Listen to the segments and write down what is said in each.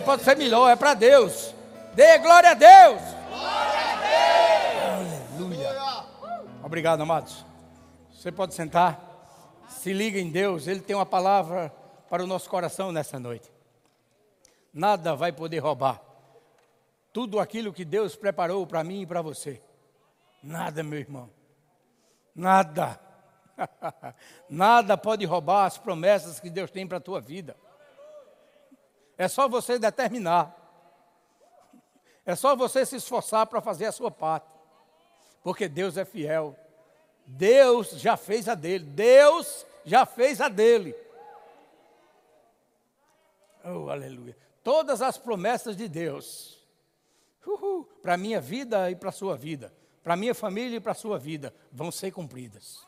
Pode ser melhor, é para Deus. Dê glória a Deus. Glória a Deus. Aleluia. Obrigado, amados. Você pode sentar. Se liga em Deus, Ele tem uma palavra para o nosso coração nessa noite. Nada vai poder roubar tudo aquilo que Deus preparou para mim e para você. Nada, meu irmão. Nada. Nada pode roubar as promessas que Deus tem para a tua vida. É só você determinar. É só você se esforçar para fazer a sua parte. Porque Deus é fiel. Deus já fez a dele. Deus já fez a dele. Oh, aleluia. Todas as promessas de Deus, para a minha vida e para a sua vida, para a minha família e para a sua vida, vão ser cumpridas.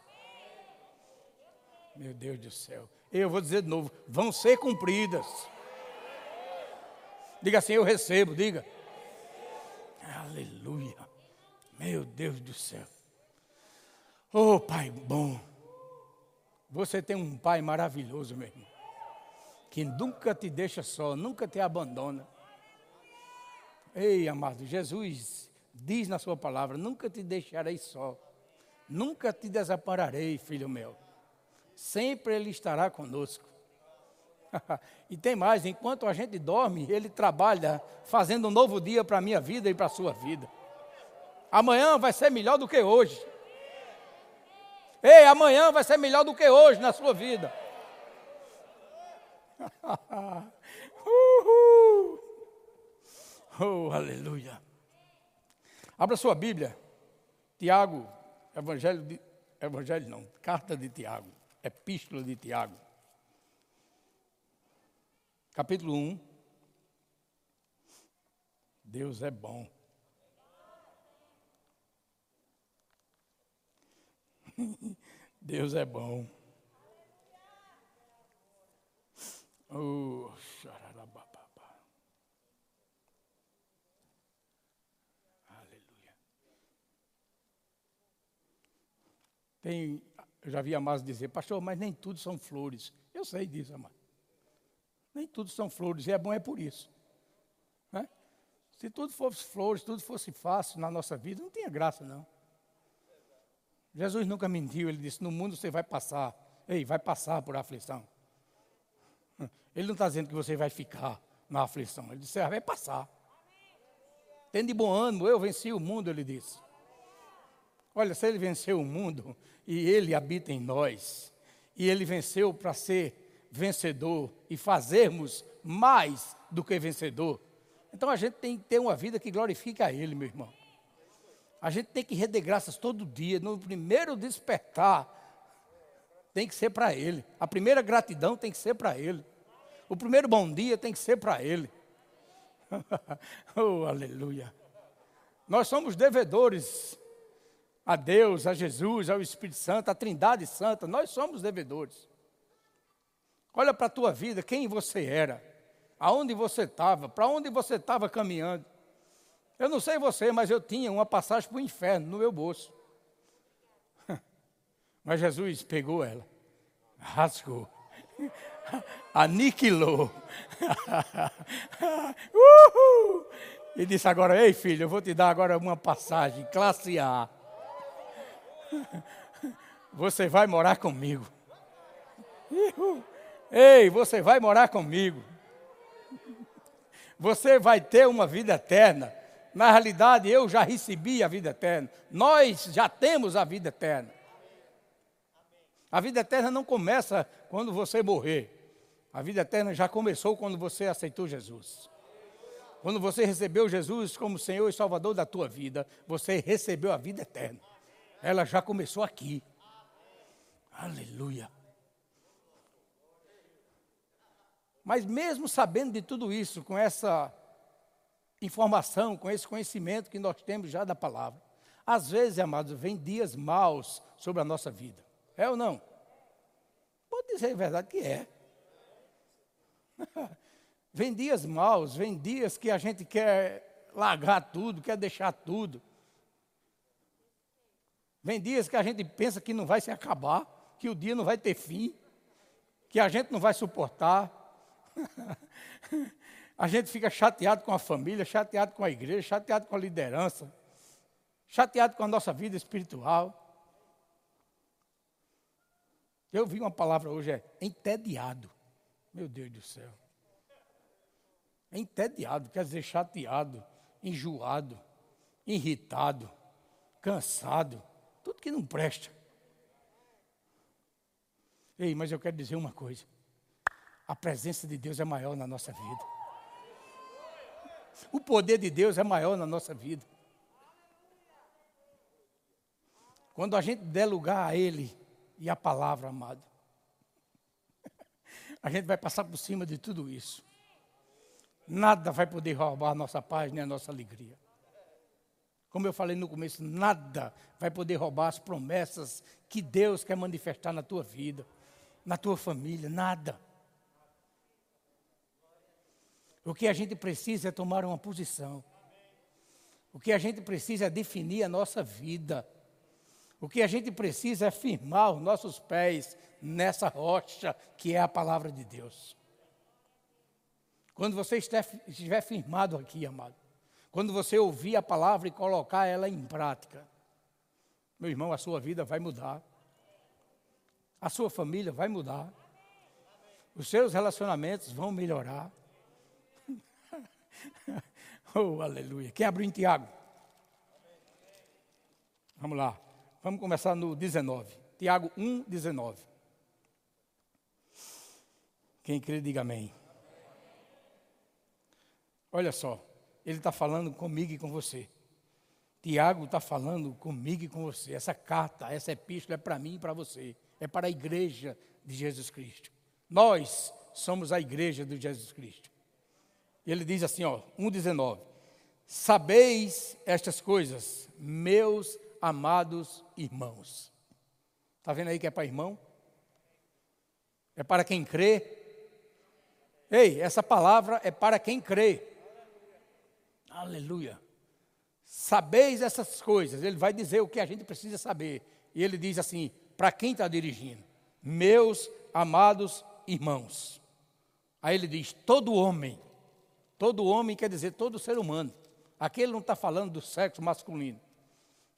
Meu Deus do céu. Eu vou dizer de novo: vão ser cumpridas. Diga assim: eu recebo, diga. Aleluia. Meu Deus do céu. Oh, Pai bom. Você tem um Pai maravilhoso, meu irmão. Que nunca te deixa só, nunca te abandona. Ei, amado, Jesus diz na sua palavra: nunca te deixarei só. Nunca te desampararei, filho meu. Sempre Ele estará conosco. e tem mais, enquanto a gente dorme, Ele trabalha fazendo um novo dia para a minha vida e para a sua vida. Amanhã vai ser melhor do que hoje. Ei, amanhã vai ser melhor do que hoje na sua vida. Uhul. Oh, aleluia. Abra sua Bíblia. Tiago, Evangelho de, Evangelho não, carta de Tiago, Epístola de Tiago capítulo 1. Deus é bom. Deus é bom. Oh, Aleluia. Tem, eu já vi a mais dizer, pastor, mas nem tudo são flores. Eu sei disso, amado. Nem tudo são flores, e é bom é por isso. Né? Se tudo fosse flores, tudo fosse fácil na nossa vida, não tinha graça, não. Jesus nunca mentiu, ele disse: No mundo você vai passar, ei, vai passar por aflição. Ele não está dizendo que você vai ficar na aflição, ele disse: ah, Vai passar. Tende de bom ânimo, eu venci o mundo, ele disse. Olha, se ele venceu o mundo e ele habita em nós, e ele venceu para ser vencedor e fazermos mais do que vencedor, então a gente tem que ter uma vida que glorifique a Ele, meu irmão. A gente tem que render graças todo dia. No primeiro despertar, tem que ser para Ele. A primeira gratidão tem que ser para Ele. O primeiro bom dia tem que ser para Ele. oh, aleluia. Nós somos devedores a Deus, a Jesus, ao Espírito Santo, à Trindade Santa. Nós somos devedores. Olha para a tua vida, quem você era, aonde você estava, para onde você estava caminhando. Eu não sei você, mas eu tinha uma passagem para o inferno no meu bolso. Mas Jesus pegou ela, rasgou, aniquilou. Uhul! E disse agora, ei filho, eu vou te dar agora uma passagem, classe A. Você vai morar comigo. Uhul. Ei, você vai morar comigo. Você vai ter uma vida eterna. Na realidade, eu já recebi a vida eterna. Nós já temos a vida eterna. A vida eterna não começa quando você morrer. A vida eterna já começou quando você aceitou Jesus. Quando você recebeu Jesus como Senhor e Salvador da tua vida, você recebeu a vida eterna. Ela já começou aqui. Aleluia. Mas mesmo sabendo de tudo isso, com essa informação, com esse conhecimento que nós temos já da palavra, às vezes, amados, vem dias maus sobre a nossa vida. É ou não? Pode dizer a verdade que é. vem dias maus, vem dias que a gente quer largar tudo, quer deixar tudo. Vem dias que a gente pensa que não vai se acabar, que o dia não vai ter fim, que a gente não vai suportar. A gente fica chateado com a família, chateado com a igreja, chateado com a liderança, chateado com a nossa vida espiritual. Eu vi uma palavra hoje, é entediado. Meu Deus do céu. Entediado, quer dizer chateado, enjoado, irritado, cansado, tudo que não presta. Ei, mas eu quero dizer uma coisa. A presença de Deus é maior na nossa vida. O poder de Deus é maior na nossa vida. Quando a gente der lugar a Ele e a palavra, amado, a gente vai passar por cima de tudo isso. Nada vai poder roubar a nossa paz nem a nossa alegria. Como eu falei no começo, nada vai poder roubar as promessas que Deus quer manifestar na tua vida, na tua família, nada. O que a gente precisa é tomar uma posição. O que a gente precisa é definir a nossa vida. O que a gente precisa é firmar os nossos pés nessa rocha que é a palavra de Deus. Quando você estiver firmado aqui, amado, quando você ouvir a palavra e colocar ela em prática, meu irmão, a sua vida vai mudar. A sua família vai mudar. Os seus relacionamentos vão melhorar. oh, aleluia. Quem abriu em Tiago? Vamos lá. Vamos começar no 19. Tiago 1, 19. Quem crê, diga amém. Olha só, ele está falando comigo e com você. Tiago está falando comigo e com você. Essa carta, essa epístola é para mim e para você. É para a igreja de Jesus Cristo. Nós somos a igreja de Jesus Cristo. Ele diz assim, ó, 1,19: Sabeis estas coisas, meus amados irmãos. Está vendo aí que é para irmão? É para quem crê. Ei, essa palavra é para quem crê. Aleluia. Sabeis essas coisas. Ele vai dizer o que a gente precisa saber. E ele diz assim: para quem está dirigindo? Meus amados irmãos. Aí ele diz: todo homem Todo homem quer dizer todo ser humano. Aqui ele não está falando do sexo masculino.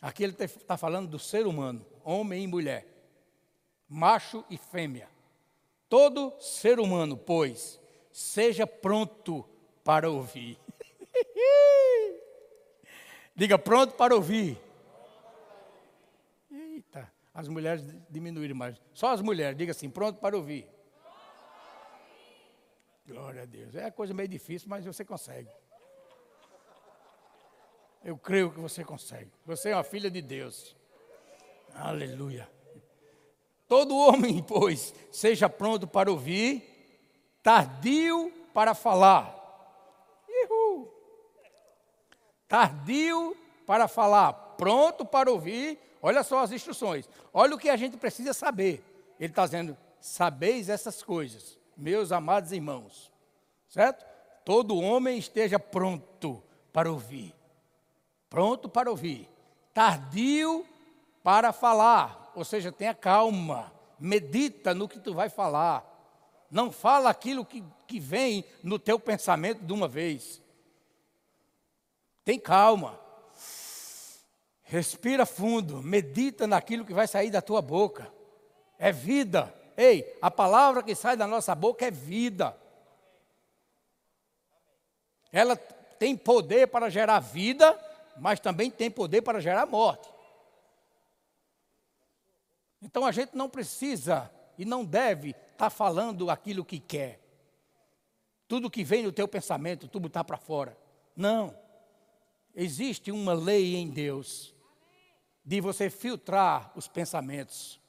Aqui ele está falando do ser humano, homem e mulher, macho e fêmea. Todo ser humano, pois, seja pronto para ouvir. Diga pronto para ouvir. Eita, as mulheres diminuíram mais. Só as mulheres, diga assim, pronto para ouvir. Glória a Deus. É coisa meio difícil, mas você consegue. Eu creio que você consegue. Você é uma filha de Deus. Aleluia. Todo homem, pois, seja pronto para ouvir, tardio para falar. Ihu. Tardio para falar, pronto para ouvir. Olha só as instruções. Olha o que a gente precisa saber. Ele está dizendo: sabeis essas coisas meus amados irmãos, certo? Todo homem esteja pronto para ouvir, pronto para ouvir, tardio para falar, ou seja, tenha calma, medita no que tu vai falar, não fala aquilo que, que vem no teu pensamento de uma vez, tem calma, respira fundo, medita naquilo que vai sair da tua boca, é vida. Ei, a palavra que sai da nossa boca é vida. Ela tem poder para gerar vida, mas também tem poder para gerar morte. Então a gente não precisa e não deve estar tá falando aquilo que quer. Tudo que vem no teu pensamento, tudo está para fora. Não. Existe uma lei em Deus de você filtrar os pensamentos.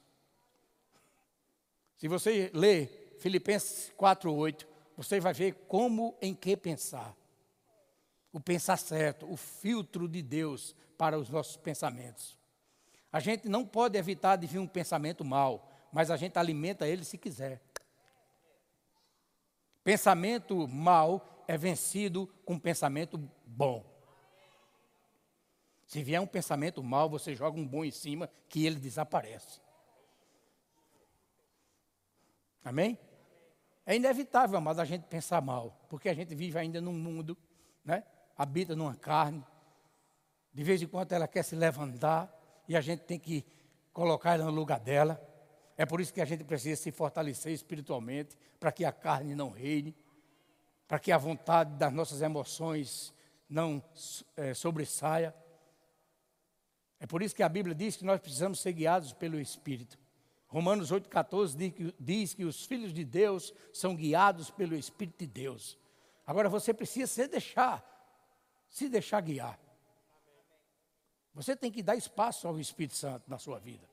Se você ler Filipenses 4:8, você vai ver como em que pensar. O pensar certo, o filtro de Deus para os nossos pensamentos. A gente não pode evitar de vir um pensamento mal, mas a gente alimenta ele se quiser. Pensamento mal é vencido com pensamento bom. Se vier um pensamento mal, você joga um bom em cima que ele desaparece. Amém? É inevitável, amado, a gente pensar mal, porque a gente vive ainda num mundo, né? habita numa carne. De vez em quando ela quer se levantar e a gente tem que colocar ela no lugar dela. É por isso que a gente precisa se fortalecer espiritualmente, para que a carne não reine, para que a vontade das nossas emoções não é, sobressaia. É por isso que a Bíblia diz que nós precisamos ser guiados pelo Espírito. Romanos 8,14 diz que, diz que os filhos de Deus são guiados pelo Espírito de Deus. Agora você precisa se deixar, se deixar guiar. Você tem que dar espaço ao Espírito Santo na sua vida.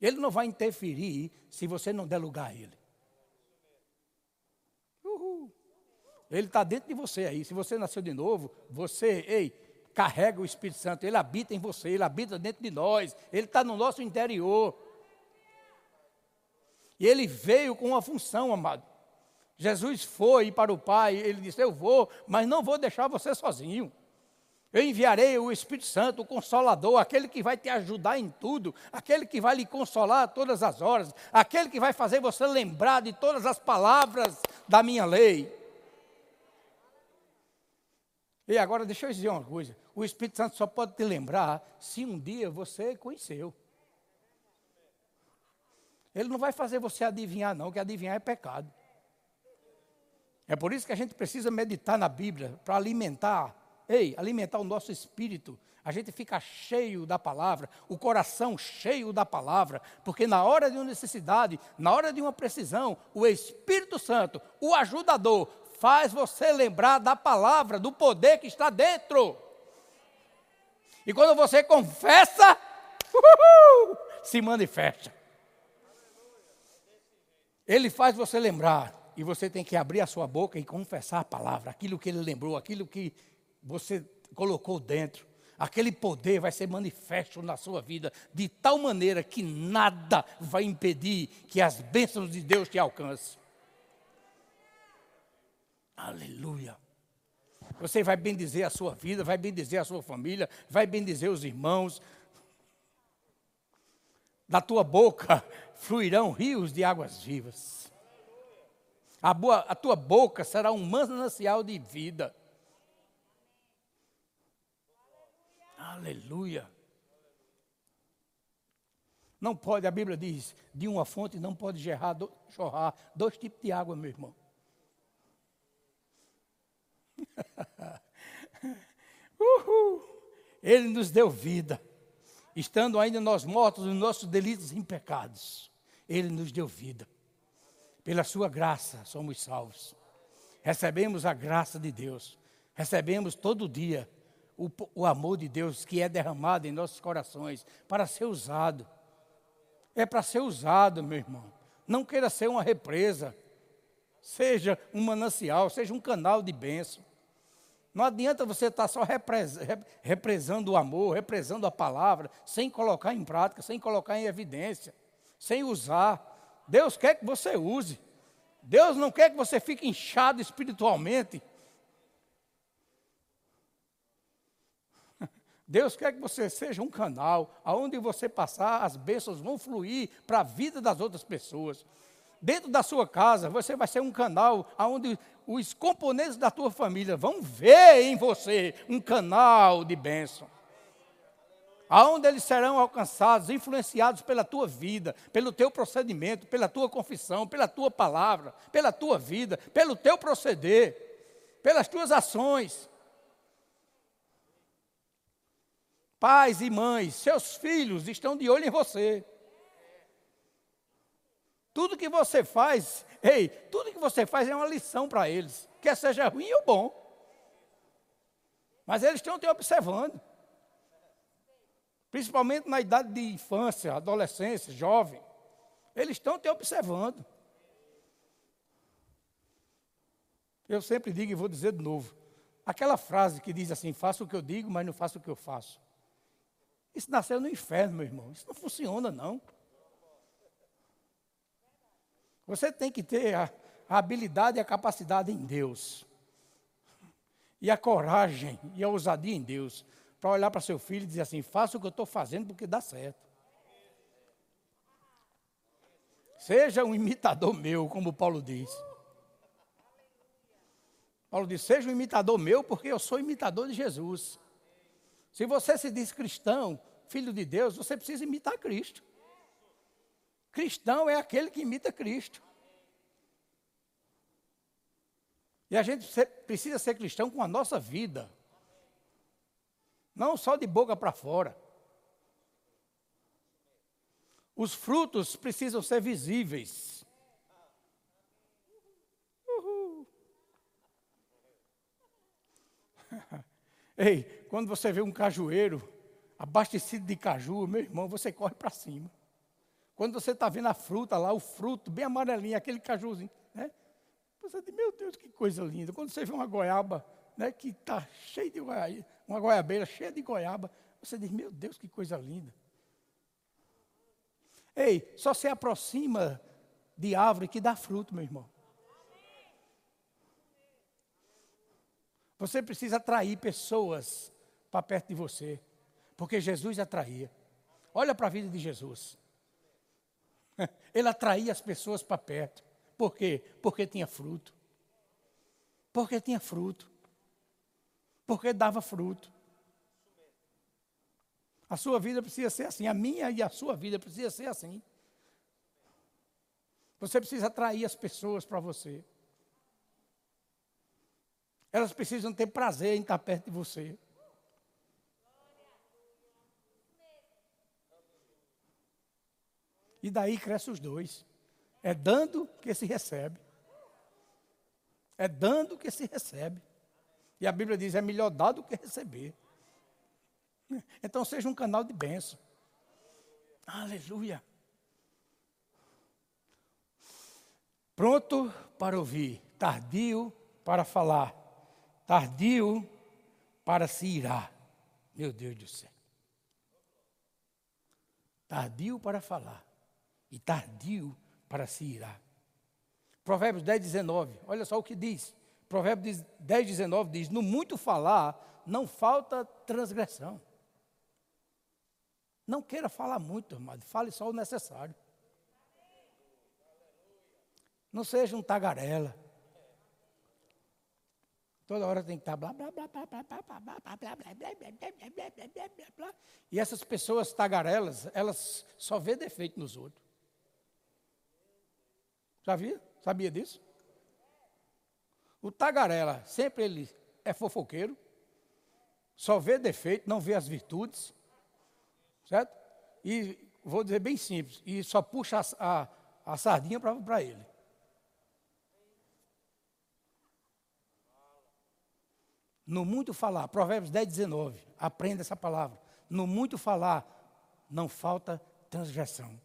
Ele não vai interferir se você não der lugar a ele. Uhul. Ele está dentro de você aí. Se você nasceu de novo, você, ei, carrega o Espírito Santo. Ele habita em você, ele habita dentro de nós. Ele está no nosso interior. E ele veio com uma função, amado. Jesus foi para o Pai, ele disse: Eu vou, mas não vou deixar você sozinho. Eu enviarei o Espírito Santo, o Consolador, aquele que vai te ajudar em tudo, aquele que vai lhe consolar a todas as horas, aquele que vai fazer você lembrar de todas as palavras da minha lei. E agora deixa eu dizer uma coisa: o Espírito Santo só pode te lembrar se um dia você conheceu. Ele não vai fazer você adivinhar, não, que adivinhar é pecado. É por isso que a gente precisa meditar na Bíblia, para alimentar, ei, alimentar o nosso espírito. A gente fica cheio da palavra, o coração cheio da palavra, porque na hora de uma necessidade, na hora de uma precisão, o Espírito Santo, o ajudador, faz você lembrar da palavra, do poder que está dentro. E quando você confessa, uhul, se manifesta. Ele faz você lembrar, e você tem que abrir a sua boca e confessar a palavra, aquilo que ele lembrou, aquilo que você colocou dentro. Aquele poder vai ser manifesto na sua vida de tal maneira que nada vai impedir que as bênçãos de Deus te alcancem. Aleluia. Você vai bendizer a sua vida, vai bendizer a sua família, vai bendizer os irmãos. Da tua boca fluirão rios de águas vivas. A, boa, a tua boca será um manancial de vida. Aleluia. Não pode, a Bíblia diz, de uma fonte não pode jorrar, jorrar dois tipos de água, meu irmão. Uhul. Ele nos deu vida. Estando ainda nós mortos nos nossos delitos e pecados. Ele nos deu vida. Pela sua graça somos salvos. Recebemos a graça de Deus. Recebemos todo dia o, o amor de Deus que é derramado em nossos corações para ser usado. É para ser usado, meu irmão. Não queira ser uma represa. Seja um manancial, seja um canal de bênção. Não adianta você estar só represando o amor, represando a palavra, sem colocar em prática, sem colocar em evidência, sem usar. Deus quer que você use. Deus não quer que você fique inchado espiritualmente. Deus quer que você seja um canal, aonde você passar, as bênçãos vão fluir para a vida das outras pessoas. Dentro da sua casa, você vai ser um canal aonde os componentes da tua família vão ver em você um canal de bênção aonde eles serão alcançados, influenciados pela tua vida, pelo teu procedimento, pela tua confissão, pela tua palavra, pela tua vida, pelo teu proceder, pelas tuas ações. Pais e mães, seus filhos estão de olho em você. Tudo que você faz, ei, tudo que você faz é uma lição para eles, quer seja ruim ou bom. Mas eles estão te observando principalmente na idade de infância, adolescência, jovem, eles estão te observando. Eu sempre digo e vou dizer de novo. Aquela frase que diz assim: faço o que eu digo, mas não faço o que eu faço. Isso nasceu no inferno, meu irmão. Isso não funciona, não. Você tem que ter a, habilidade e a capacidade em Deus. E a coragem e a ousadia em Deus para olhar para seu filho e dizer assim: faça o que eu estou fazendo porque dá certo. Seja um imitador meu, como Paulo diz. Paulo diz: seja um imitador meu, porque eu sou imitador de Jesus. Se você se diz cristão, filho de Deus, você precisa imitar Cristo. Cristão é aquele que imita Cristo. E a gente precisa ser cristão com a nossa vida. Não só de boca para fora. Os frutos precisam ser visíveis. Ei, quando você vê um cajueiro abastecido de caju, meu irmão, você corre para cima. Quando você está vendo a fruta lá, o fruto bem amarelinho, aquele cajuzinho, né? Você diz, meu Deus, que coisa linda. Quando você vê uma goiaba, né, que está cheia de goiaba, uma goiabeira cheia de goiaba, você diz, meu Deus, que coisa linda. Ei, só se aproxima de árvore que dá fruto, meu irmão. Você precisa atrair pessoas para perto de você, porque Jesus atraía. Olha para a vida de Jesus. Ele atraía as pessoas para perto. Por quê? Porque tinha fruto. Porque tinha fruto. Porque dava fruto. A sua vida precisa ser assim, a minha e a sua vida precisa ser assim. Você precisa atrair as pessoas para você. Elas precisam ter prazer em estar perto de você. E daí cresce os dois. É dando que se recebe. É dando que se recebe. E a Bíblia diz: é melhor dar do que receber. Então seja um canal de bênção. Aleluia. Pronto para ouvir, tardio para falar, tardio para se irar. Meu Deus do céu. Tardio para falar e tardio para se irar. Provérbios 10, 19, olha só o que diz. Provérbios 10, 19 diz: No muito falar, não falta transgressão. Não queira falar muito, amado. Fale só o necessário. Não seja um tagarela. Toda hora tem que estar blá blá blá blá blá blá blá blá blá blá blá blá blá blá blá blá E essas pessoas tagarelas, elas só vê defeito nos outros. Já? Sabia disso? O tagarela, sempre ele é fofoqueiro, só vê defeito, não vê as virtudes. Certo? E vou dizer bem simples, e só puxa a, a, a sardinha para ele. No muito falar, Provérbios 10, 19, aprenda essa palavra. No muito falar, não falta transgressão.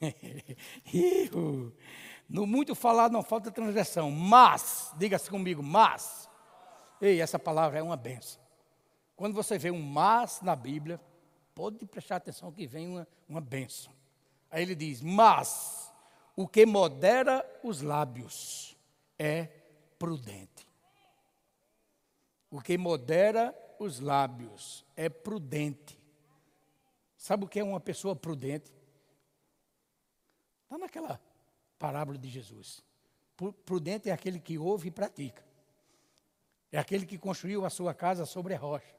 no muito falar, não falta transgressão. Mas, diga-se comigo, mas. Ei, essa palavra é uma benção. Quando você vê um mas na Bíblia, Pode prestar atenção que vem uma, uma benção. Aí ele diz: Mas o que modera os lábios é prudente. O que modera os lábios é prudente. Sabe o que é uma pessoa prudente? Está naquela parábola de Jesus. Prudente é aquele que ouve e pratica. É aquele que construiu a sua casa sobre a rocha.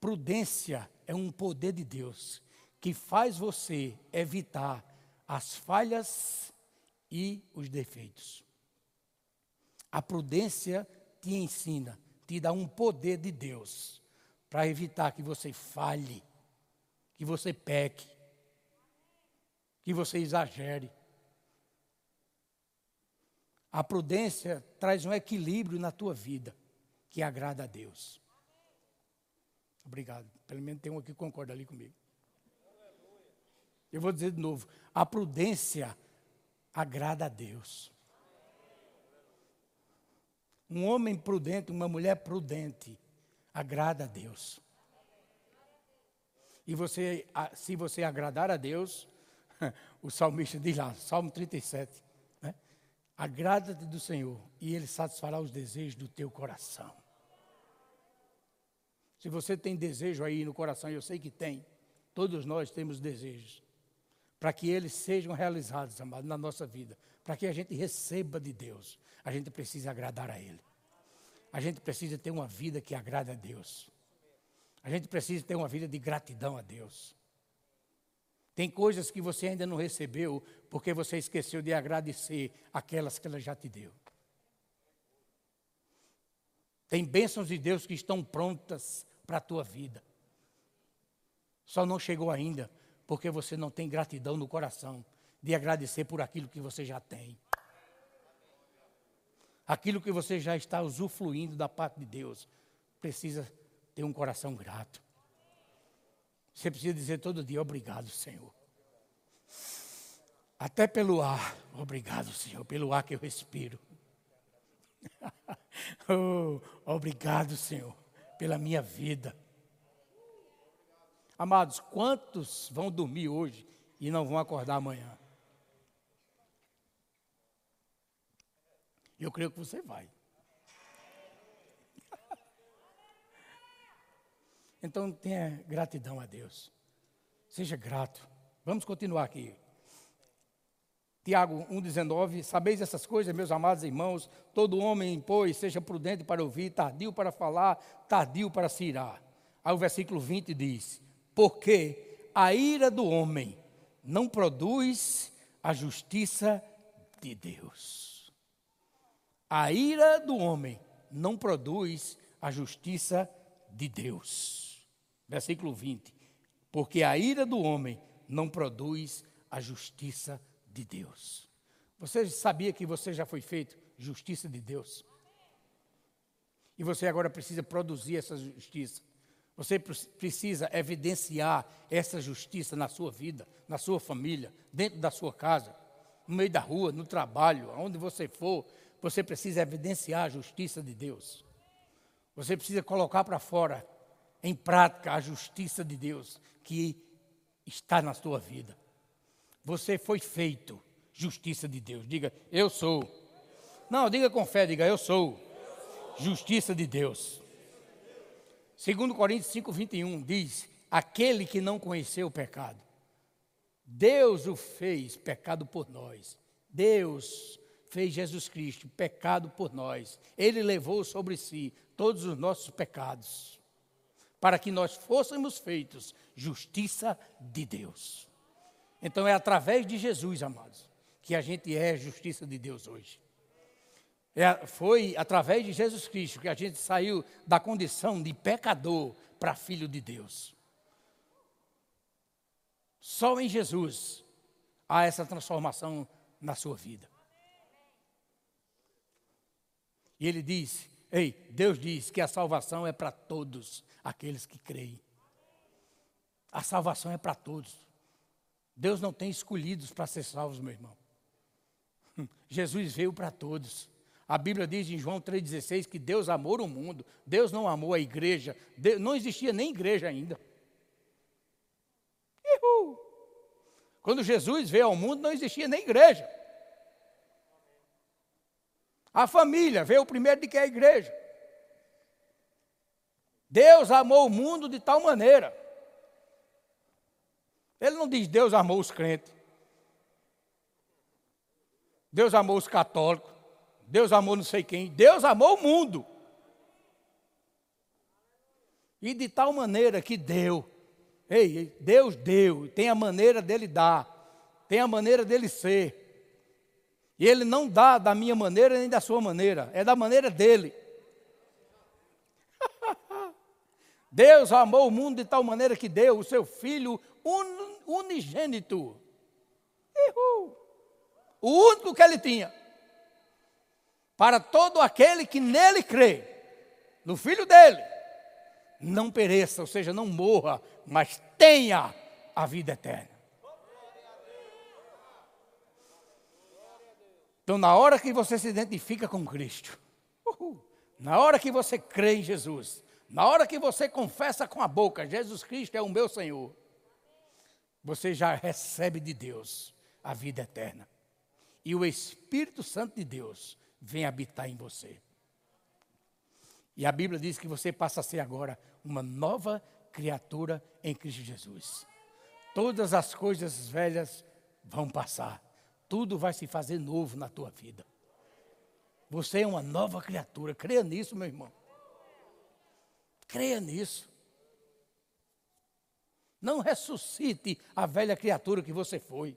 Prudência é um poder de Deus que faz você evitar as falhas e os defeitos. A prudência te ensina, te dá um poder de Deus para evitar que você falhe, que você peque, que você exagere. A prudência traz um equilíbrio na tua vida que agrada a Deus. Obrigado. Pelo menos tem um aqui que concorda ali comigo. Eu vou dizer de novo: a prudência agrada a Deus. Um homem prudente, uma mulher prudente, agrada a Deus. E você, se você agradar a Deus, o salmista diz lá, Salmo 37, né? agrada-te do Senhor e Ele satisfará os desejos do teu coração. Se você tem desejo aí no coração, eu sei que tem, todos nós temos desejos. para que eles sejam realizados, amado, na nossa vida, para que a gente receba de Deus, a gente precisa agradar a Ele. A gente precisa ter uma vida que agrada a Deus. A gente precisa ter uma vida de gratidão a Deus. Tem coisas que você ainda não recebeu porque você esqueceu de agradecer aquelas que ela já te deu. Tem bênçãos de Deus que estão prontas para a tua vida. Só não chegou ainda porque você não tem gratidão no coração de agradecer por aquilo que você já tem. Aquilo que você já está usufruindo da parte de Deus, precisa ter um coração grato. Você precisa dizer todo dia: Obrigado, Senhor. Até pelo ar. Obrigado, Senhor, pelo ar que eu respiro. oh, obrigado, Senhor, pela minha vida. Amados, quantos vão dormir hoje e não vão acordar amanhã? Eu creio que você vai. Então tenha gratidão a Deus. Seja grato. Vamos continuar aqui. Tiago 1,19: Sabeis essas coisas, meus amados irmãos, todo homem, pois, seja prudente para ouvir, tardio para falar, tardio para se irar. Aí o versículo 20 diz: Porque a ira do homem não produz a justiça de Deus. A ira do homem não produz a justiça de Deus versículo 20. Porque a ira do homem não produz a justiça de Deus. Você sabia que você já foi feito justiça de Deus? E você agora precisa produzir essa justiça. Você precisa evidenciar essa justiça na sua vida, na sua família, dentro da sua casa, no meio da rua, no trabalho, aonde você for. Você precisa evidenciar a justiça de Deus. Você precisa colocar para fora em prática a justiça de Deus que está na sua vida. Você foi feito justiça de Deus. Diga, eu sou. Não, diga com fé, diga, eu sou. Justiça de Deus. Segundo Coríntios 5, 21 diz, aquele que não conheceu o pecado, Deus o fez pecado por nós. Deus fez Jesus Cristo pecado por nós. Ele levou sobre si todos os nossos pecados para que nós fôssemos feitos justiça de Deus. Então é através de Jesus, amados, que a gente é justiça de Deus hoje. É, foi através de Jesus Cristo que a gente saiu da condição de pecador para filho de Deus. Só em Jesus há essa transformação na sua vida. E ele diz: Ei, Deus diz que a salvação é para todos aqueles que creem. A salvação é para todos. Deus não tem escolhidos para ser salvos, meu irmão. Jesus veio para todos. A Bíblia diz em João 3,16 que Deus amou o mundo, Deus não amou a igreja, Deus, não existia nem igreja ainda. Uhul. Quando Jesus veio ao mundo, não existia nem igreja. A família veio primeiro de que a igreja. Deus amou o mundo de tal maneira. Ele não diz Deus amou os crentes. Deus amou os católicos. Deus amou não sei quem. Deus amou o mundo. E de tal maneira que deu. Ei, Deus deu. Tem a maneira dele dar. Tem a maneira dele ser. E ele não dá da minha maneira nem da sua maneira. É da maneira dele. Deus amou o mundo de tal maneira que deu o seu Filho un, unigênito. Uhul. O único que ele tinha. Para todo aquele que nele crê, no Filho dele, não pereça, ou seja, não morra, mas tenha a vida eterna. Então, na hora que você se identifica com Cristo, uhul, na hora que você crê em Jesus, na hora que você confessa com a boca, Jesus Cristo é o meu Senhor, você já recebe de Deus a vida eterna. E o Espírito Santo de Deus vem habitar em você. E a Bíblia diz que você passa a ser agora uma nova criatura em Cristo Jesus. Todas as coisas velhas vão passar. Tudo vai se fazer novo na tua vida. Você é uma nova criatura. Creia nisso, meu irmão. Creia nisso. Não ressuscite a velha criatura que você foi.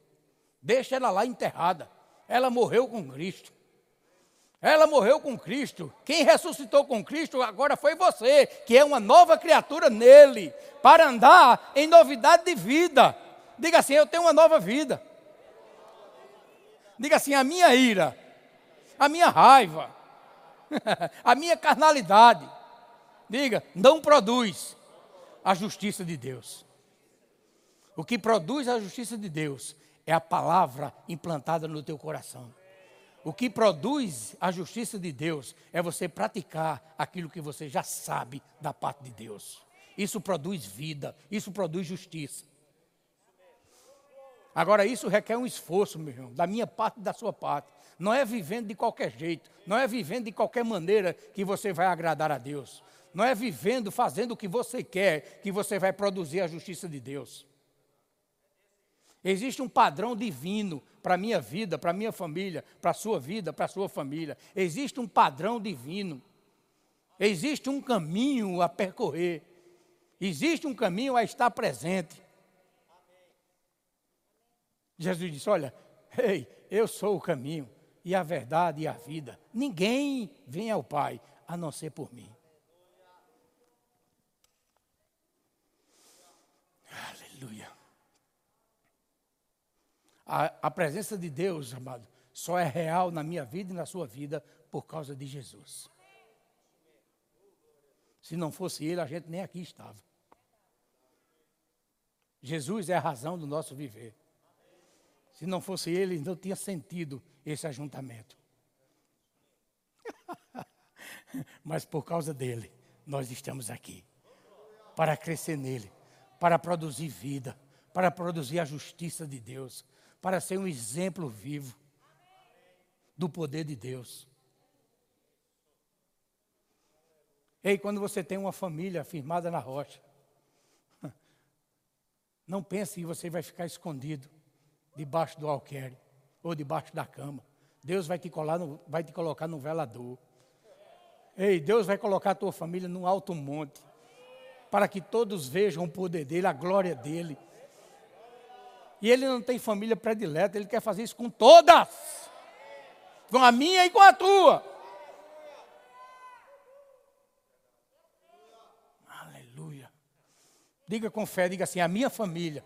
Deixa ela lá enterrada. Ela morreu com Cristo. Ela morreu com Cristo. Quem ressuscitou com Cristo agora foi você, que é uma nova criatura nele, para andar em novidade de vida. Diga assim: Eu tenho uma nova vida. Diga assim: A minha ira, a minha raiva, a minha carnalidade. Diga: Não produz a justiça de Deus. O que produz a justiça de Deus é a palavra implantada no teu coração. O que produz a justiça de Deus é você praticar aquilo que você já sabe da parte de Deus. Isso produz vida, isso produz justiça. Agora, isso requer um esforço, meu irmão, da minha parte e da sua parte. Não é vivendo de qualquer jeito, não é vivendo de qualquer maneira que você vai agradar a Deus. Não é vivendo, fazendo o que você quer, que você vai produzir a justiça de Deus. Existe um padrão divino para a minha vida, para a minha família, para a sua vida, para a sua família. Existe um padrão divino. Existe um caminho a percorrer. Existe um caminho a estar presente. Jesus disse: Olha, ei, eu sou o caminho e a verdade e a vida. Ninguém vem ao Pai a não ser por mim. A, a presença de Deus, amado, só é real na minha vida e na sua vida por causa de Jesus. Se não fosse Ele, a gente nem aqui estava. Jesus é a razão do nosso viver. Se não fosse Ele, não tinha sentido esse ajuntamento. Mas por causa dele, nós estamos aqui. Para crescer nele, para produzir vida, para produzir a justiça de Deus, para ser um exemplo vivo do poder de Deus. Ei, quando você tem uma família firmada na rocha, não pense que você vai ficar escondido debaixo do alqueire ou debaixo da cama. Deus vai te, no, vai te colocar no velador. Ei, Deus vai colocar a tua família num alto monte, para que todos vejam o poder dele, a glória dele. E ele não tem família predileta, ele quer fazer isso com todas. Com a minha e com a tua. Aleluia. Diga com fé, diga assim: a minha família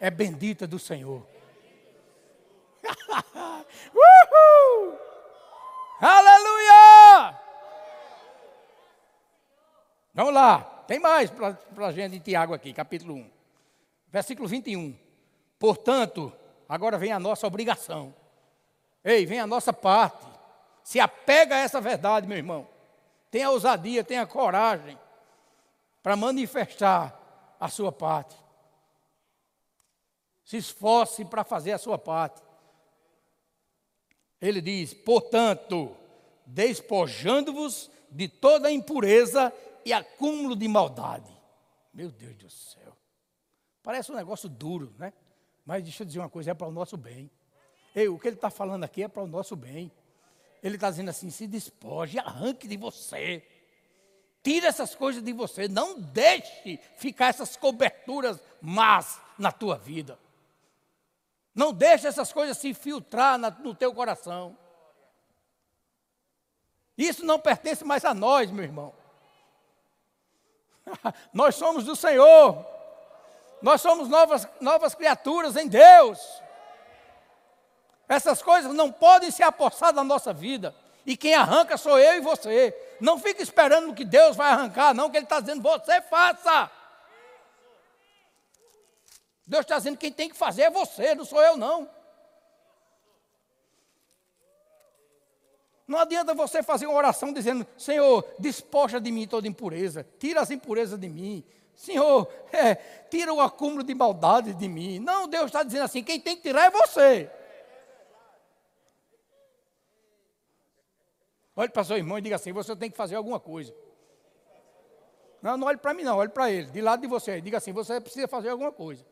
é bendita do Senhor. Uhul! Aleluia! Vamos lá, tem mais para a gente em Tiago aqui, capítulo 1, versículo 21. Portanto, agora vem a nossa obrigação. Ei, vem a nossa parte. Se apega a essa verdade, meu irmão. Tenha ousadia, tenha coragem para manifestar a sua parte. Se esforce para fazer a sua parte. Ele diz: portanto, despojando-vos de toda impureza e acúmulo de maldade. Meu Deus do céu. Parece um negócio duro, né? Mas deixa eu dizer uma coisa, é para o nosso bem. Ei, o que ele está falando aqui é para o nosso bem. Ele está dizendo assim: se despoje, arranque de você. Tire essas coisas de você. Não deixe ficar essas coberturas más na tua vida. Não deixe essas coisas se filtrar na, no teu coração. Isso não pertence mais a nós, meu irmão. nós somos do Senhor. Nós somos novas, novas criaturas em Deus. Essas coisas não podem se apossar da nossa vida. E quem arranca sou eu e você. Não fique esperando que Deus vai arrancar, não, que Ele está dizendo, você faça. Deus está dizendo que quem tem que fazer é você, não sou eu, não. Não adianta você fazer uma oração dizendo, Senhor, despoja de mim toda impureza, tira as impurezas de mim, Senhor, é, tira o acúmulo de maldade de mim. Não, Deus está dizendo assim: quem tem que tirar é você. Olhe para seu irmão e diga assim: você tem que fazer alguma coisa. Não, não olhe para mim, não, olhe para ele, de lado de você. Diga assim: você precisa fazer alguma coisa.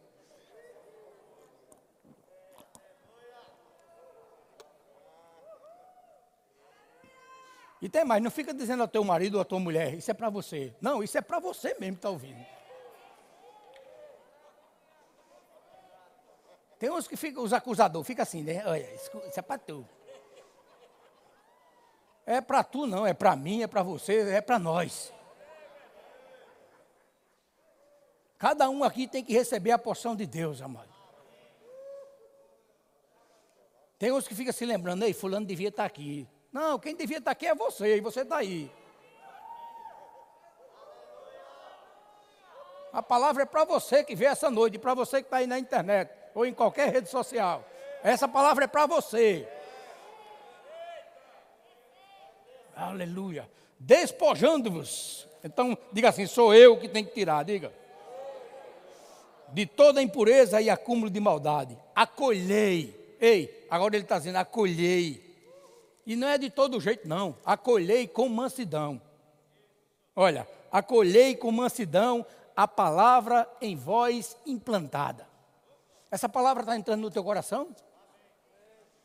E tem mais, não fica dizendo ao teu marido ou à tua mulher, isso é para você. Não, isso é para você mesmo que está ouvindo. Tem uns que ficam, os acusadores, fica assim, né? Olha, isso é para tu. É para tu não, é para mim, é para você, é para nós. Cada um aqui tem que receber a porção de Deus, amado. Tem uns que ficam se lembrando, ei, fulano devia estar tá aqui. Não, quem devia estar aqui é você, e você está aí. A palavra é para você que vê essa noite, para você que está aí na internet, ou em qualquer rede social. Essa palavra é para você. Aleluia. Despojando-vos. Então, diga assim: sou eu que tenho que tirar, diga. De toda impureza e acúmulo de maldade. Acolhei. Ei, agora ele está dizendo: acolhei e não é de todo jeito, não. Acolhei com mansidão. Olha, acolhei com mansidão a palavra em voz implantada. Essa palavra está entrando no teu coração?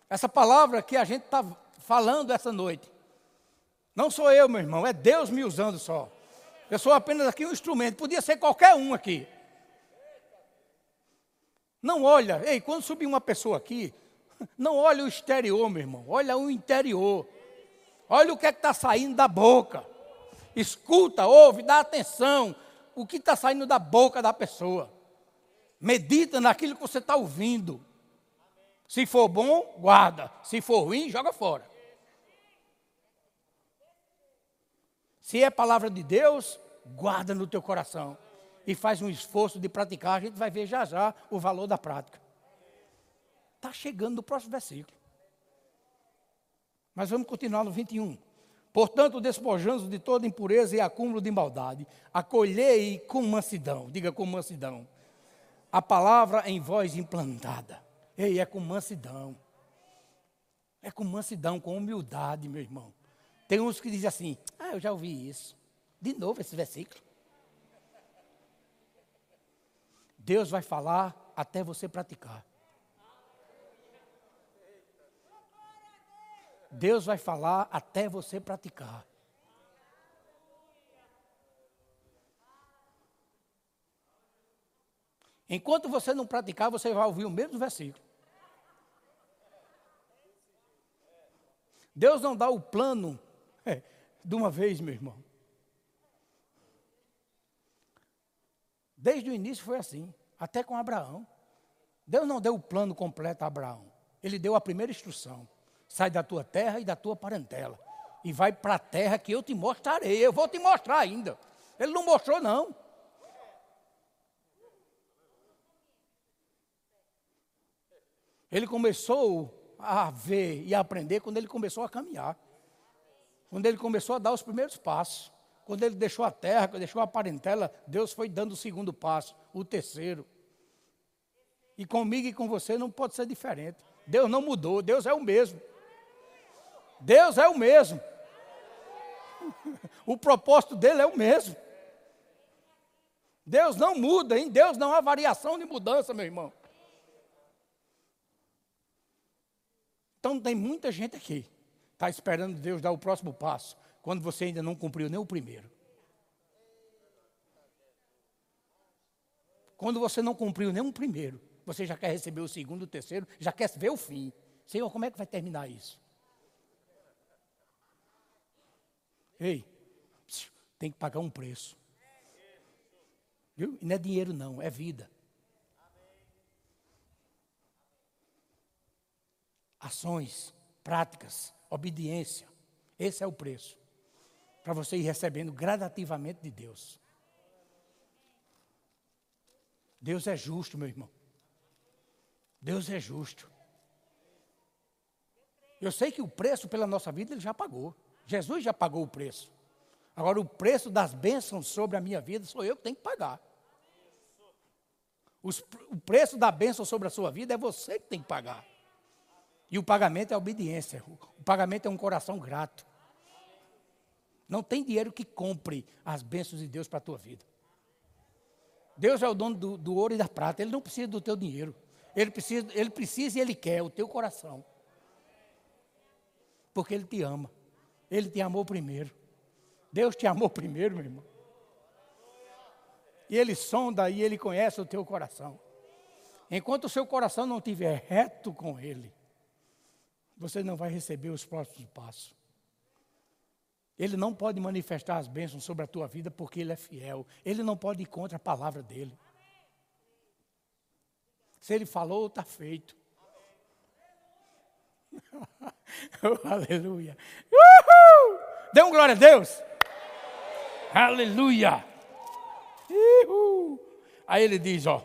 Essa palavra que a gente está falando essa noite. Não sou eu, meu irmão, é Deus me usando só. Eu sou apenas aqui um instrumento, podia ser qualquer um aqui. Não olha, ei, quando subir uma pessoa aqui, não olha o exterior, meu irmão, olha o interior. Olha o que é está saindo da boca. Escuta, ouve, dá atenção. O que está saindo da boca da pessoa. Medita naquilo que você está ouvindo. Se for bom, guarda. Se for ruim, joga fora. Se é palavra de Deus, guarda no teu coração. E faz um esforço de praticar. A gente vai ver já já o valor da prática. Está chegando no próximo versículo. Mas vamos continuar no 21. Portanto, despojando de toda impureza e acúmulo de maldade, acolhei com mansidão, diga com mansidão, a palavra em voz implantada. Ei, é com mansidão. É com mansidão, com humildade, meu irmão. Tem uns que dizem assim: Ah, eu já ouvi isso. De novo esse versículo. Deus vai falar até você praticar. Deus vai falar até você praticar. Enquanto você não praticar, você vai ouvir o mesmo versículo. Deus não dá o plano é, de uma vez, meu irmão. Desde o início foi assim, até com Abraão. Deus não deu o plano completo a Abraão. Ele deu a primeira instrução. Sai da tua terra e da tua parentela. E vai para a terra que eu te mostrarei. Eu vou te mostrar ainda. Ele não mostrou, não. Ele começou a ver e a aprender quando ele começou a caminhar. Quando ele começou a dar os primeiros passos. Quando ele deixou a terra, quando deixou a parentela, Deus foi dando o segundo passo, o terceiro. E comigo e com você não pode ser diferente. Deus não mudou, Deus é o mesmo. Deus é o mesmo. O propósito dele é o mesmo. Deus não muda, em Deus não há variação de mudança, meu irmão. Então tem muita gente aqui, está esperando Deus dar o próximo passo, quando você ainda não cumpriu nem o primeiro. Quando você não cumpriu nem o primeiro, você já quer receber o segundo, o terceiro, já quer ver o fim. Senhor, como é que vai terminar isso? Ei, tem que pagar um preço. Viu? E não é dinheiro, não, é vida. Ações, práticas, obediência. Esse é o preço. Para você ir recebendo gradativamente de Deus. Deus é justo, meu irmão. Deus é justo. Eu sei que o preço pela nossa vida ele já pagou. Jesus já pagou o preço. Agora, o preço das bênçãos sobre a minha vida sou eu que tenho que pagar. Os, o preço da bênção sobre a sua vida é você que tem que pagar. E o pagamento é obediência. O pagamento é um coração grato. Não tem dinheiro que compre as bênçãos de Deus para a tua vida. Deus é o dono do, do, ouro e da prata. Ele não precisa do teu dinheiro. Ele precisa, ele precisa e ele quer o teu coração. Porque ele te ama. Ele te amou primeiro. Deus te amou primeiro, meu irmão. E Ele sonda e Ele conhece o teu coração. Enquanto o seu coração não estiver reto com Ele, você não vai receber os próximos passos. Ele não pode manifestar as bênçãos sobre a tua vida porque Ele é fiel. Ele não pode ir contra a palavra dele. Se Ele falou, está feito. oh, aleluia. Uhul! Dê um glória a Deus. Aleluia. Uhul. Aí ele diz, ó.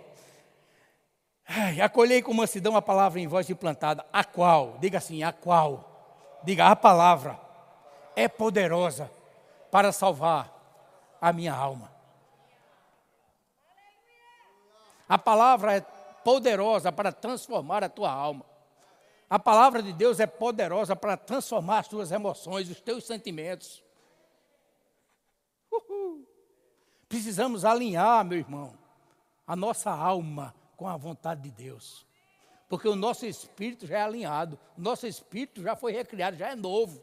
Acolhei com mansidão a palavra em voz de plantada, a qual, diga assim, a qual, diga a palavra é poderosa para salvar a minha alma. A palavra é poderosa para transformar a tua alma. A palavra de Deus é poderosa para transformar as tuas emoções, os teus sentimentos. Uhul. Precisamos alinhar, meu irmão, a nossa alma com a vontade de Deus. Porque o nosso espírito já é alinhado, o nosso espírito já foi recriado, já é novo.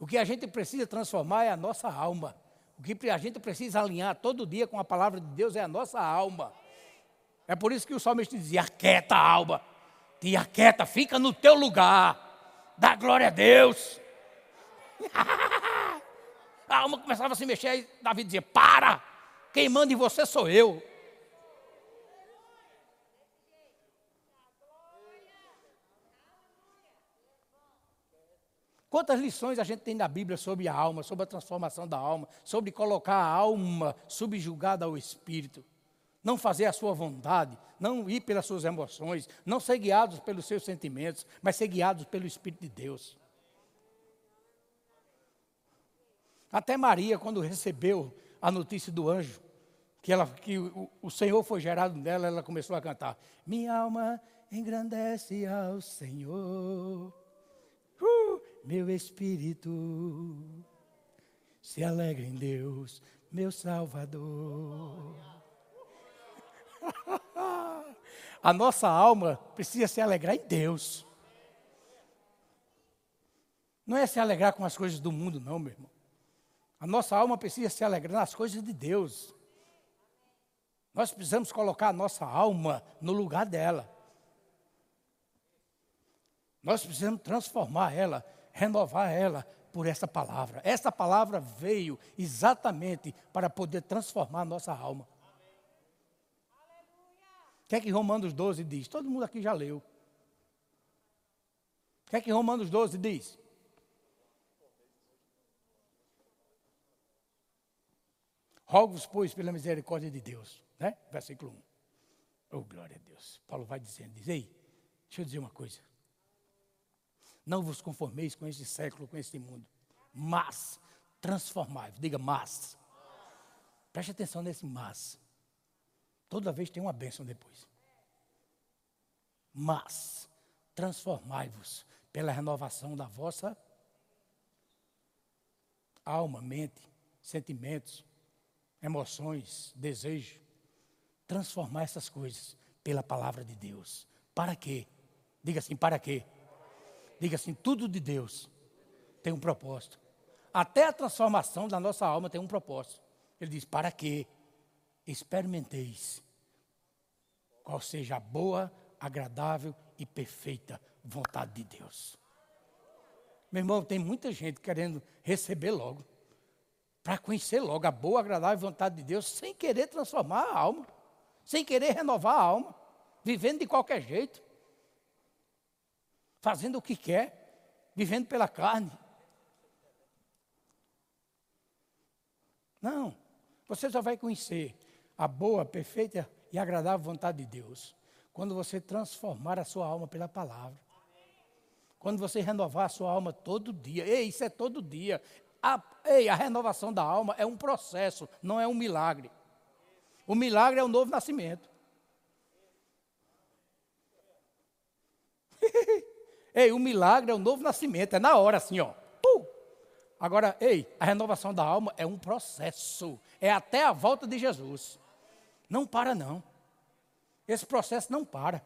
O que a gente precisa transformar é a nossa alma. O que a gente precisa alinhar todo dia com a palavra de Deus é a nossa alma. É por isso que o salmista dizia: aquieta a alma, te aquieta, fica no teu lugar, dá glória a Deus. a alma começava a se mexer, e Davi dizia: para, quem manda em você sou eu. Quantas lições a gente tem na Bíblia sobre a alma, sobre a transformação da alma, sobre colocar a alma subjugada ao espírito não fazer a sua vontade, não ir pelas suas emoções, não ser guiados pelos seus sentimentos, mas ser guiados pelo Espírito de Deus. Até Maria, quando recebeu a notícia do anjo, que, ela, que o, o Senhor foi gerado nela, ela começou a cantar: Minha alma engrandece ao Senhor, uh, meu espírito se alegra em Deus, meu Salvador. A nossa alma precisa se alegrar em Deus. Não é se alegrar com as coisas do mundo, não, meu irmão. A nossa alma precisa se alegrar nas coisas de Deus. Nós precisamos colocar a nossa alma no lugar dela. Nós precisamos transformar ela, renovar ela por essa palavra. Essa palavra veio exatamente para poder transformar a nossa alma. O que é que Romanos 12 diz? Todo mundo aqui já leu. O que é que Romanos 12 diz? Rogo-vos, pois, pela misericórdia de Deus. Né? Versículo 1. Oh, glória a Deus. Paulo vai dizendo, diz, ei, deixa eu dizer uma coisa. Não vos conformeis com este século, com este mundo. Mas, transformai-vos. Diga, mas. Preste atenção nesse mas. Toda vez tem uma bênção depois. Mas transformai-vos pela renovação da vossa alma, mente, sentimentos, emoções, desejo. Transformar essas coisas pela palavra de Deus. Para quê? Diga assim, para quê? Diga assim, tudo de Deus tem um propósito. Até a transformação da nossa alma tem um propósito. Ele diz: para quê? Experimenteis qual seja a boa, agradável e perfeita vontade de Deus. Meu irmão, tem muita gente querendo receber logo, para conhecer logo a boa, agradável vontade de Deus, sem querer transformar a alma, sem querer renovar a alma, vivendo de qualquer jeito, fazendo o que quer, vivendo pela carne. Não, você só vai conhecer a boa, perfeita e agradável vontade de Deus. Quando você transformar a sua alma pela palavra. Quando você renovar a sua alma todo dia. Ei, isso é todo dia. A, ei, a renovação da alma é um processo, não é um milagre. O milagre é o novo nascimento. ei, o milagre é o novo nascimento, é na hora assim, ó. Uh! Agora, ei, a renovação da alma é um processo, é até a volta de Jesus. Não para, não. Esse processo não para.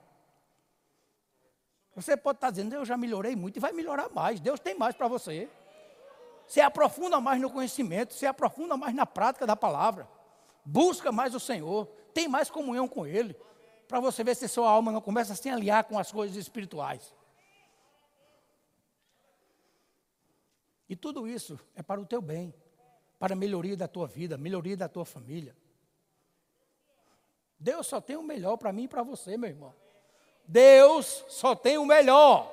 Você pode estar dizendo, eu já melhorei muito e vai melhorar mais. Deus tem mais para você. Se aprofunda mais no conhecimento, se aprofunda mais na prática da palavra. Busca mais o Senhor, tem mais comunhão com Ele, para você ver se sua alma não começa a se aliar com as coisas espirituais. E tudo isso é para o teu bem, para a melhoria da tua vida, melhoria da tua família. Deus só tem o melhor para mim e para você, meu irmão. Deus só tem o melhor.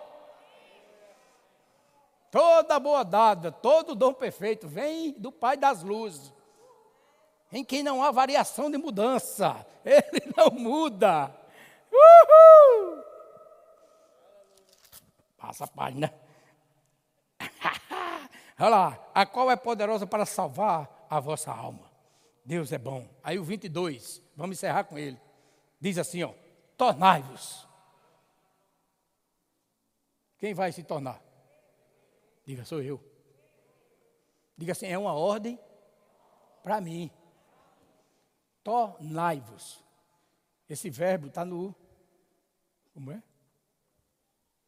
Toda boa dada, todo dom perfeito vem do Pai das luzes, em quem não há variação de mudança, Ele não muda. Uhul! Passa a página. Olha lá, a qual é poderosa para salvar a vossa alma. Deus é bom. Aí o 22, vamos encerrar com ele. Diz assim, ó: Tornai-vos quem vai se tornar? Diga, sou eu. Diga assim, é uma ordem para mim. Tornai-vos. Esse verbo está no. Como é?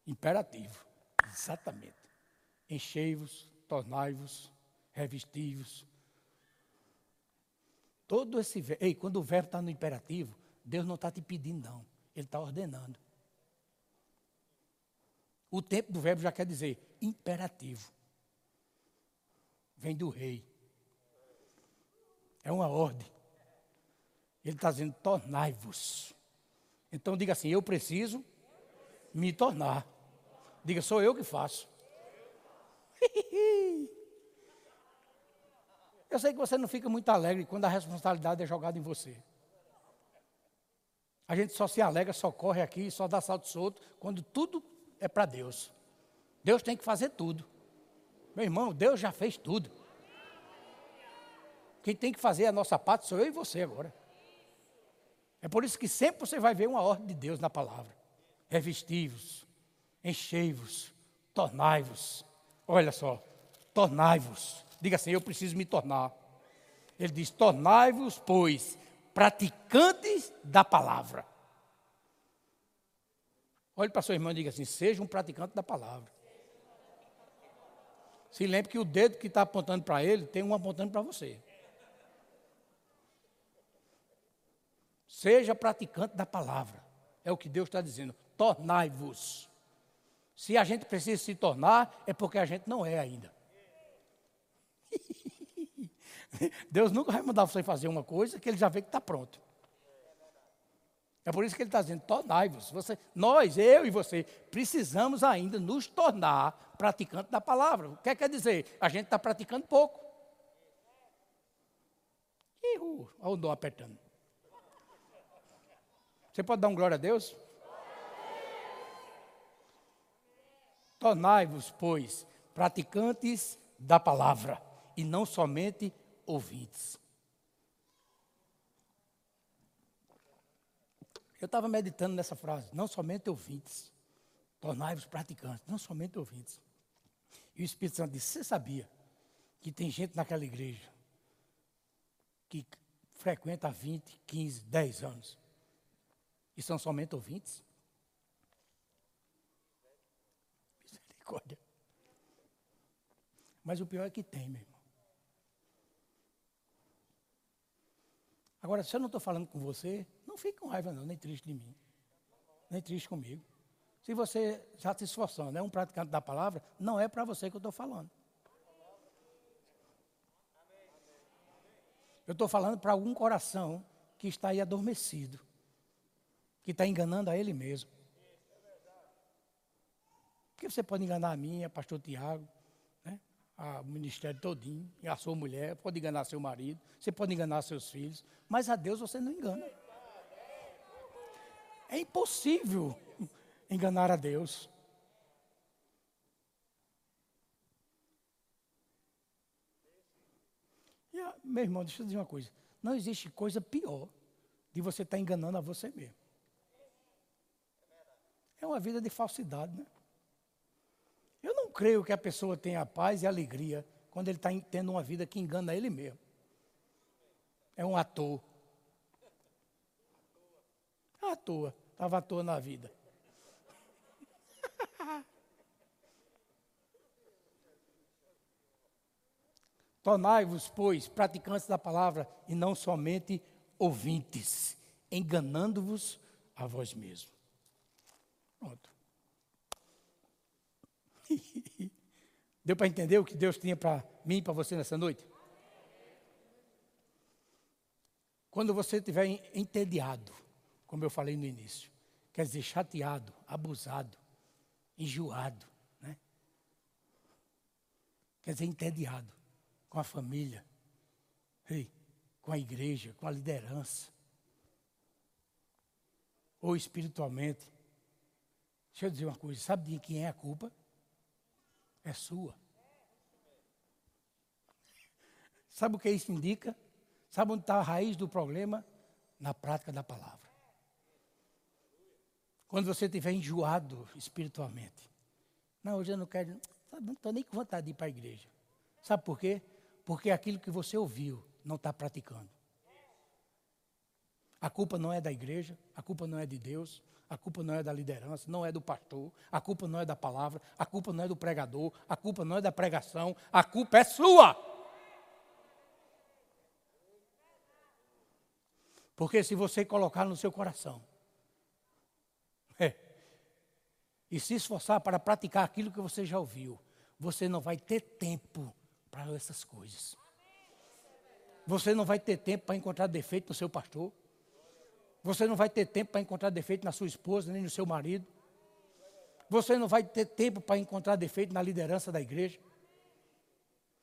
Imperativo. Exatamente. Enchei-vos, tornai-vos, revesti-vos. Todo esse verbo. Ei, quando o verbo está no imperativo, Deus não está te pedindo, não. Ele está ordenando. O tempo do verbo já quer dizer imperativo. Vem do rei. É uma ordem. Ele está dizendo: tornai-vos. Então diga assim: eu preciso me tornar. Diga, sou eu que faço. Eu sei que você não fica muito alegre quando a responsabilidade é jogada em você. A gente só se alegra, só corre aqui, só dá salto solto, quando tudo é para Deus. Deus tem que fazer tudo. Meu irmão, Deus já fez tudo. Quem tem que fazer a nossa parte sou eu e você agora. É por isso que sempre você vai ver uma ordem de Deus na palavra. Revestivos, enchei-vos, tornai-vos. Olha só, tornai-vos. Diga assim, eu preciso me tornar. Ele diz: tornai-vos, pois, praticantes da palavra. Olhe para sua irmã e diga assim: seja um praticante da palavra. Se lembre que o dedo que está apontando para ele tem um apontando para você. Seja praticante da palavra. É o que Deus está dizendo. Tornai-vos. Se a gente precisa se tornar, é porque a gente não é ainda. Deus nunca vai mandar você fazer uma coisa que ele já vê que está pronto. É por isso que ele está dizendo, tornai-vos. Nós, eu e você, precisamos ainda nos tornar praticantes da palavra. O que quer dizer? A gente está praticando pouco. Ihu, olha o dom apertando. Você pode dar um glória a Deus? Tornai-vos, pois, praticantes da palavra, e não somente ouvintes. Eu estava meditando nessa frase, não somente ouvintes, tornai-vos praticantes, não somente ouvintes. E o Espírito Santo disse: Você sabia que tem gente naquela igreja que frequenta há 20, 15, 10 anos e são somente ouvintes? Misericórdia. Mas o pior é que tem, meu irmão. Agora, se eu não estou falando com você, não fique com raiva, não, nem triste de mim, nem triste comigo. Se você já se esforçando, é um praticante da palavra, não é para você que eu estou falando. Eu estou falando para algum coração que está aí adormecido, que está enganando a ele mesmo. Porque você pode enganar a mim, a pastor Tiago, o ministério todinho, a sua mulher, pode enganar seu marido, você pode enganar seus filhos, mas a Deus você não engana. É impossível enganar a Deus. E, meu irmão, deixa eu dizer uma coisa. Não existe coisa pior de você estar enganando a você mesmo. É uma vida de falsidade, né? não creio que a pessoa tenha paz e alegria quando ele está tendo uma vida que engana ele mesmo. É um ator. À toa. É Estava à toa na vida. Tornai-vos, pois, praticantes da palavra e não somente ouvintes, enganando-vos a vós mesmos. Pronto. Deu para entender o que Deus tinha para mim e para você nessa noite? Quando você estiver entediado, como eu falei no início, quer dizer, chateado, abusado, enjoado, né? Quer dizer, entediado com a família, com a igreja, com a liderança, ou espiritualmente. Deixa eu dizer uma coisa, sabe de quem é a culpa? É sua. Sabe o que isso indica? Sabe onde está a raiz do problema? Na prática da palavra. Quando você estiver enjoado espiritualmente. Não, hoje eu não quero, não estou nem com vontade de ir para a igreja. Sabe por quê? Porque aquilo que você ouviu não está praticando. A culpa não é da igreja, a culpa não é de Deus, a culpa não é da liderança, não é do pastor, a culpa não é da palavra, a culpa não é do pregador, a culpa não é da pregação, a culpa é sua. Porque se você colocar no seu coração é, e se esforçar para praticar aquilo que você já ouviu, você não vai ter tempo para essas coisas. Você não vai ter tempo para encontrar defeito no seu pastor. Você não vai ter tempo para encontrar defeito na sua esposa, nem no seu marido. Você não vai ter tempo para encontrar defeito na liderança da igreja.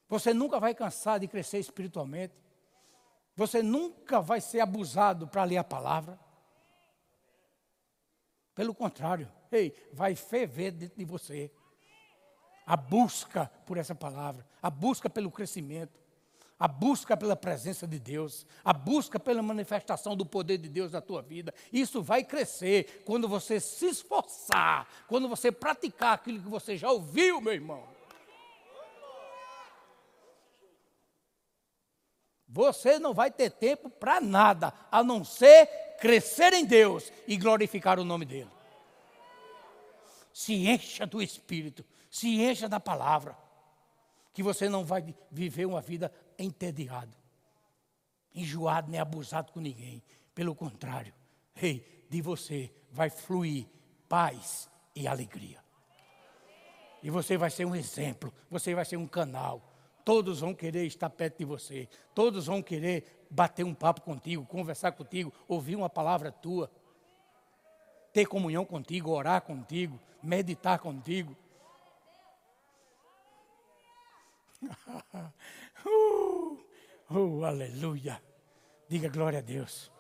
Você nunca vai cansar de crescer espiritualmente. Você nunca vai ser abusado para ler a palavra. Pelo contrário, ei, vai ferver dentro de você a busca por essa palavra, a busca pelo crescimento, a busca pela presença de Deus, a busca pela manifestação do poder de Deus na tua vida. Isso vai crescer quando você se esforçar, quando você praticar aquilo que você já ouviu, meu irmão. Você não vai ter tempo para nada, a não ser crescer em Deus e glorificar o nome dEle. Se encha do Espírito, se encha da palavra, que você não vai viver uma vida entediado, enjoado nem abusado com ninguém. Pelo contrário, rei, de você vai fluir paz e alegria. E você vai ser um exemplo, você vai ser um canal. Todos vão querer estar perto de você, todos vão querer bater um papo contigo, conversar contigo, ouvir uma palavra tua, ter comunhão contigo, orar contigo, meditar contigo. uh, oh, aleluia. Diga glória a Deus.